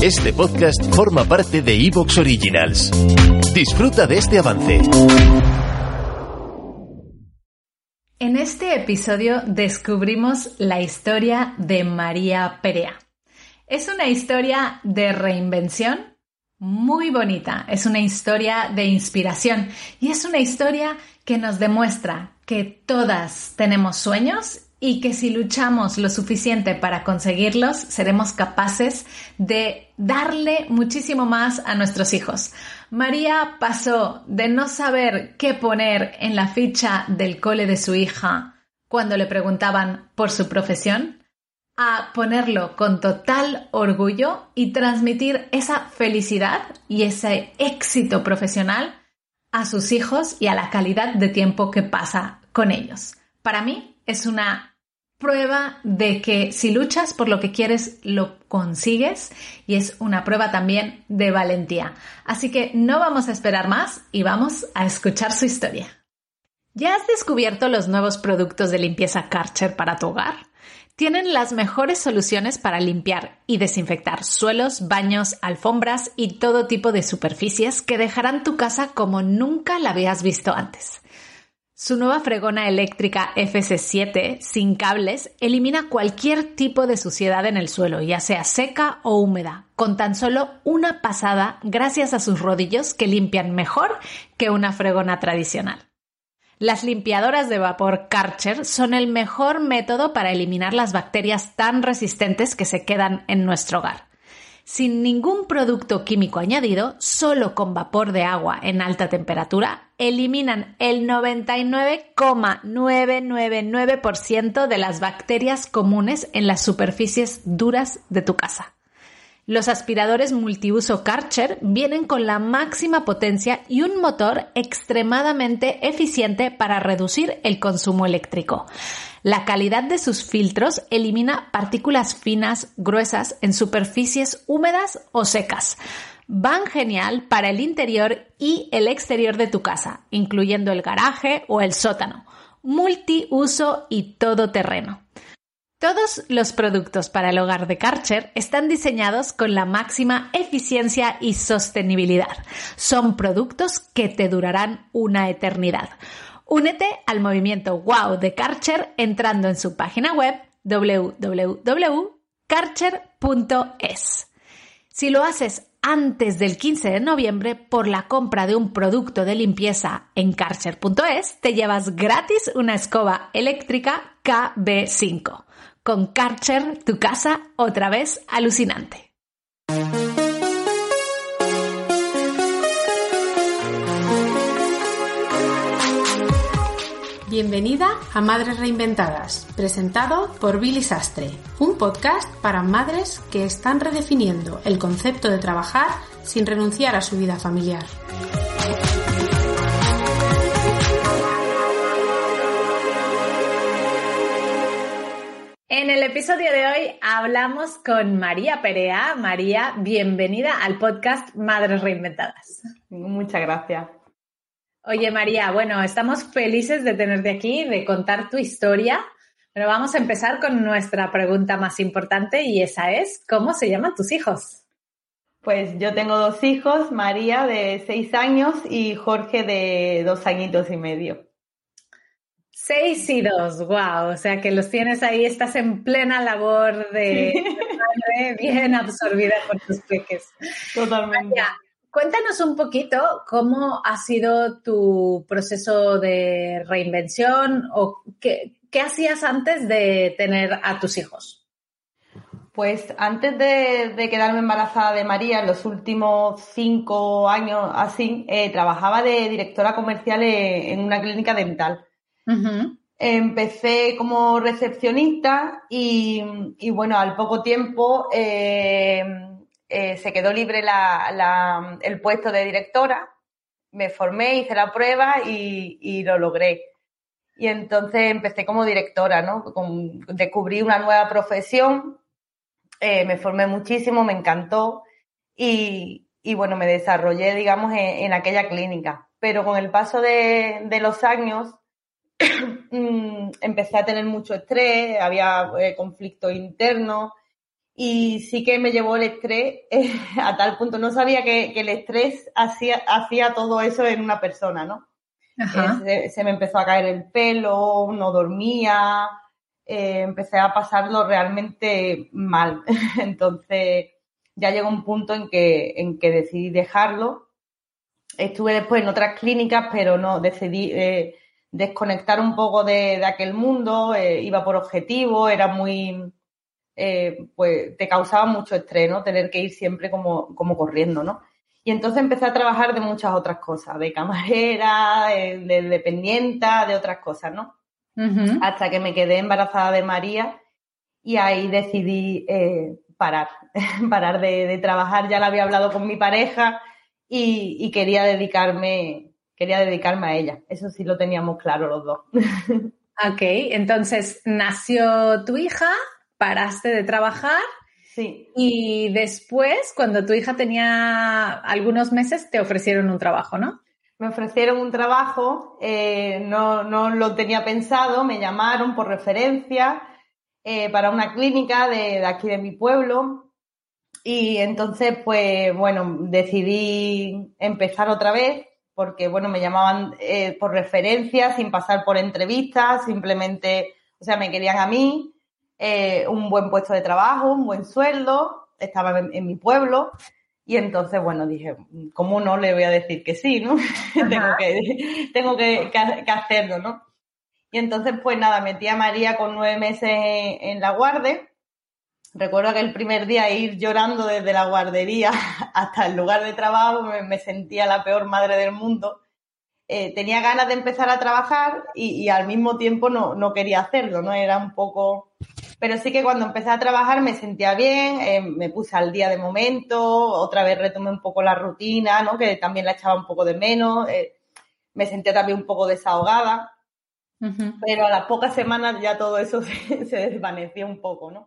Este podcast forma parte de Evox Originals. Disfruta de este avance. En este episodio descubrimos la historia de María Perea. Es una historia de reinvención muy bonita, es una historia de inspiración y es una historia que nos demuestra que todas tenemos sueños y que si luchamos lo suficiente para conseguirlos, seremos capaces de darle muchísimo más a nuestros hijos. María pasó de no saber qué poner en la ficha del cole de su hija cuando le preguntaban por su profesión, a ponerlo con total orgullo y transmitir esa felicidad y ese éxito profesional a sus hijos y a la calidad de tiempo que pasa con ellos. Para mí es una prueba de que si luchas por lo que quieres, lo consigues y es una prueba también de valentía. Así que no vamos a esperar más y vamos a escuchar su historia. ¿Ya has descubierto los nuevos productos de limpieza Karcher para tu hogar? Tienen las mejores soluciones para limpiar y desinfectar suelos, baños, alfombras y todo tipo de superficies que dejarán tu casa como nunca la habías visto antes. Su nueva fregona eléctrica FC7 sin cables elimina cualquier tipo de suciedad en el suelo, ya sea seca o húmeda, con tan solo una pasada gracias a sus rodillos que limpian mejor que una fregona tradicional. Las limpiadoras de vapor Karcher son el mejor método para eliminar las bacterias tan resistentes que se quedan en nuestro hogar sin ningún producto químico añadido, solo con vapor de agua en alta temperatura, eliminan el 99,999% de las bacterias comunes en las superficies duras de tu casa. Los aspiradores multiuso Karcher vienen con la máxima potencia y un motor extremadamente eficiente para reducir el consumo eléctrico. La calidad de sus filtros elimina partículas finas, gruesas en superficies húmedas o secas. Van genial para el interior y el exterior de tu casa, incluyendo el garaje o el sótano. Multiuso y todoterreno. Todos los productos para el hogar de Karcher están diseñados con la máxima eficiencia y sostenibilidad. Son productos que te durarán una eternidad. Únete al movimiento Wow de Karcher entrando en su página web www.karcher.es. Si lo haces antes del 15 de noviembre por la compra de un producto de limpieza en karcher.es, te llevas gratis una escoba eléctrica KB5. Con Karcher, tu casa otra vez alucinante. Bienvenida a Madres Reinventadas, presentado por Billy Sastre, un podcast para madres que están redefiniendo el concepto de trabajar sin renunciar a su vida familiar. En el episodio de hoy hablamos con María Perea. María, bienvenida al podcast Madres Reinventadas. Muchas gracias. Oye, María, bueno, estamos felices de tenerte aquí, de contar tu historia, pero vamos a empezar con nuestra pregunta más importante y esa es, ¿cómo se llaman tus hijos? Pues yo tengo dos hijos, María de seis años y Jorge de dos añitos y medio. Seis y dos, wow. O sea que los tienes ahí, estás en plena labor de madre, bien absorbida por tus peques. Totalmente. Cuéntanos un poquito cómo ha sido tu proceso de reinvención o qué, hacías antes de tener a tus hijos. Pues antes de, quedarme embarazada de María, en los últimos cinco años así, eh, trabajaba de directora comercial en, una clínica dental. Empecé como recepcionista y, bueno, al poco tiempo eh, eh, se quedó libre el puesto de directora, me formé, hice la prueba y, lo logré. Y entonces empecé como directora, ¿no? descubrí una nueva profesión, eh, me formé muchísimo, me encantó y, bueno, me desarrollé, digamos, en, aquella clínica. Pero con el paso de, los años mm, empecé a tener mucho estrés, había eh, conflictos internos y sí que me llevó el estrés eh, a tal punto. No sabía que, el estrés hacía, hacía todo eso en una persona, ¿no? Eh, se, me empezó a caer el pelo, no dormía, eh, empecé a pasarlo realmente mal. Entonces ya llegó un punto en que, en que decidí dejarlo. Estuve después en otras clínicas, pero no, decidí desconectar un poco de, de aquel mundo, iba por objetivo, era muy eh, pues te causaba mucho estrés, ¿no? Tener que ir siempre como, como corriendo, ¿no? Y entonces empecé a trabajar de muchas otras cosas, de camarera, de, dependienta, de otras cosas, ¿no? Hasta que me quedé embarazada de María y ahí decidí eh, parar, parar de, trabajar. Ya la había hablado con mi pareja y, y, quería dedicarme, quería dedicarme a ella. Eso sí lo teníamos claro los dos. Ok, entonces nació tu hija paraste de trabajar. Sí. Y después, cuando tu hija tenía algunos meses, te ofrecieron un trabajo, ¿no? Me ofrecieron un trabajo, eh, no, no, lo tenía pensado, me llamaron por referencia eh, para una clínica de, aquí de mi pueblo. Y entonces, pues bueno, decidí empezar otra vez porque, bueno, me llamaban eh, por referencia, sin pasar por entrevistas, simplemente, o sea, me querían a mí eh, un buen puesto de trabajo, un buen sueldo, estaba en, mi pueblo. Y entonces, bueno, dije, ¿cómo no le voy a decir que sí, no? tengo que, tengo que, hacerlo, ¿no? Y entonces, pues nada, metí a María con nueve meses en, la guardia. Recuerdo que el primer día ir llorando desde la guardería hasta el lugar de trabajo, me sentía la peor madre del mundo eh, tenía ganas de empezar a trabajar y, al mismo tiempo no, no, quería hacerlo, ¿no? Era un poco... Pero sí que cuando empecé a trabajar me sentía bien, eh, me puse al día de momento, otra vez retomé un poco la rutina, ¿no? Que también la echaba un poco de menos, eh, me sentía también un poco desahogada, pero a las pocas semanas ya todo eso se, se desvaneció un poco, ¿no?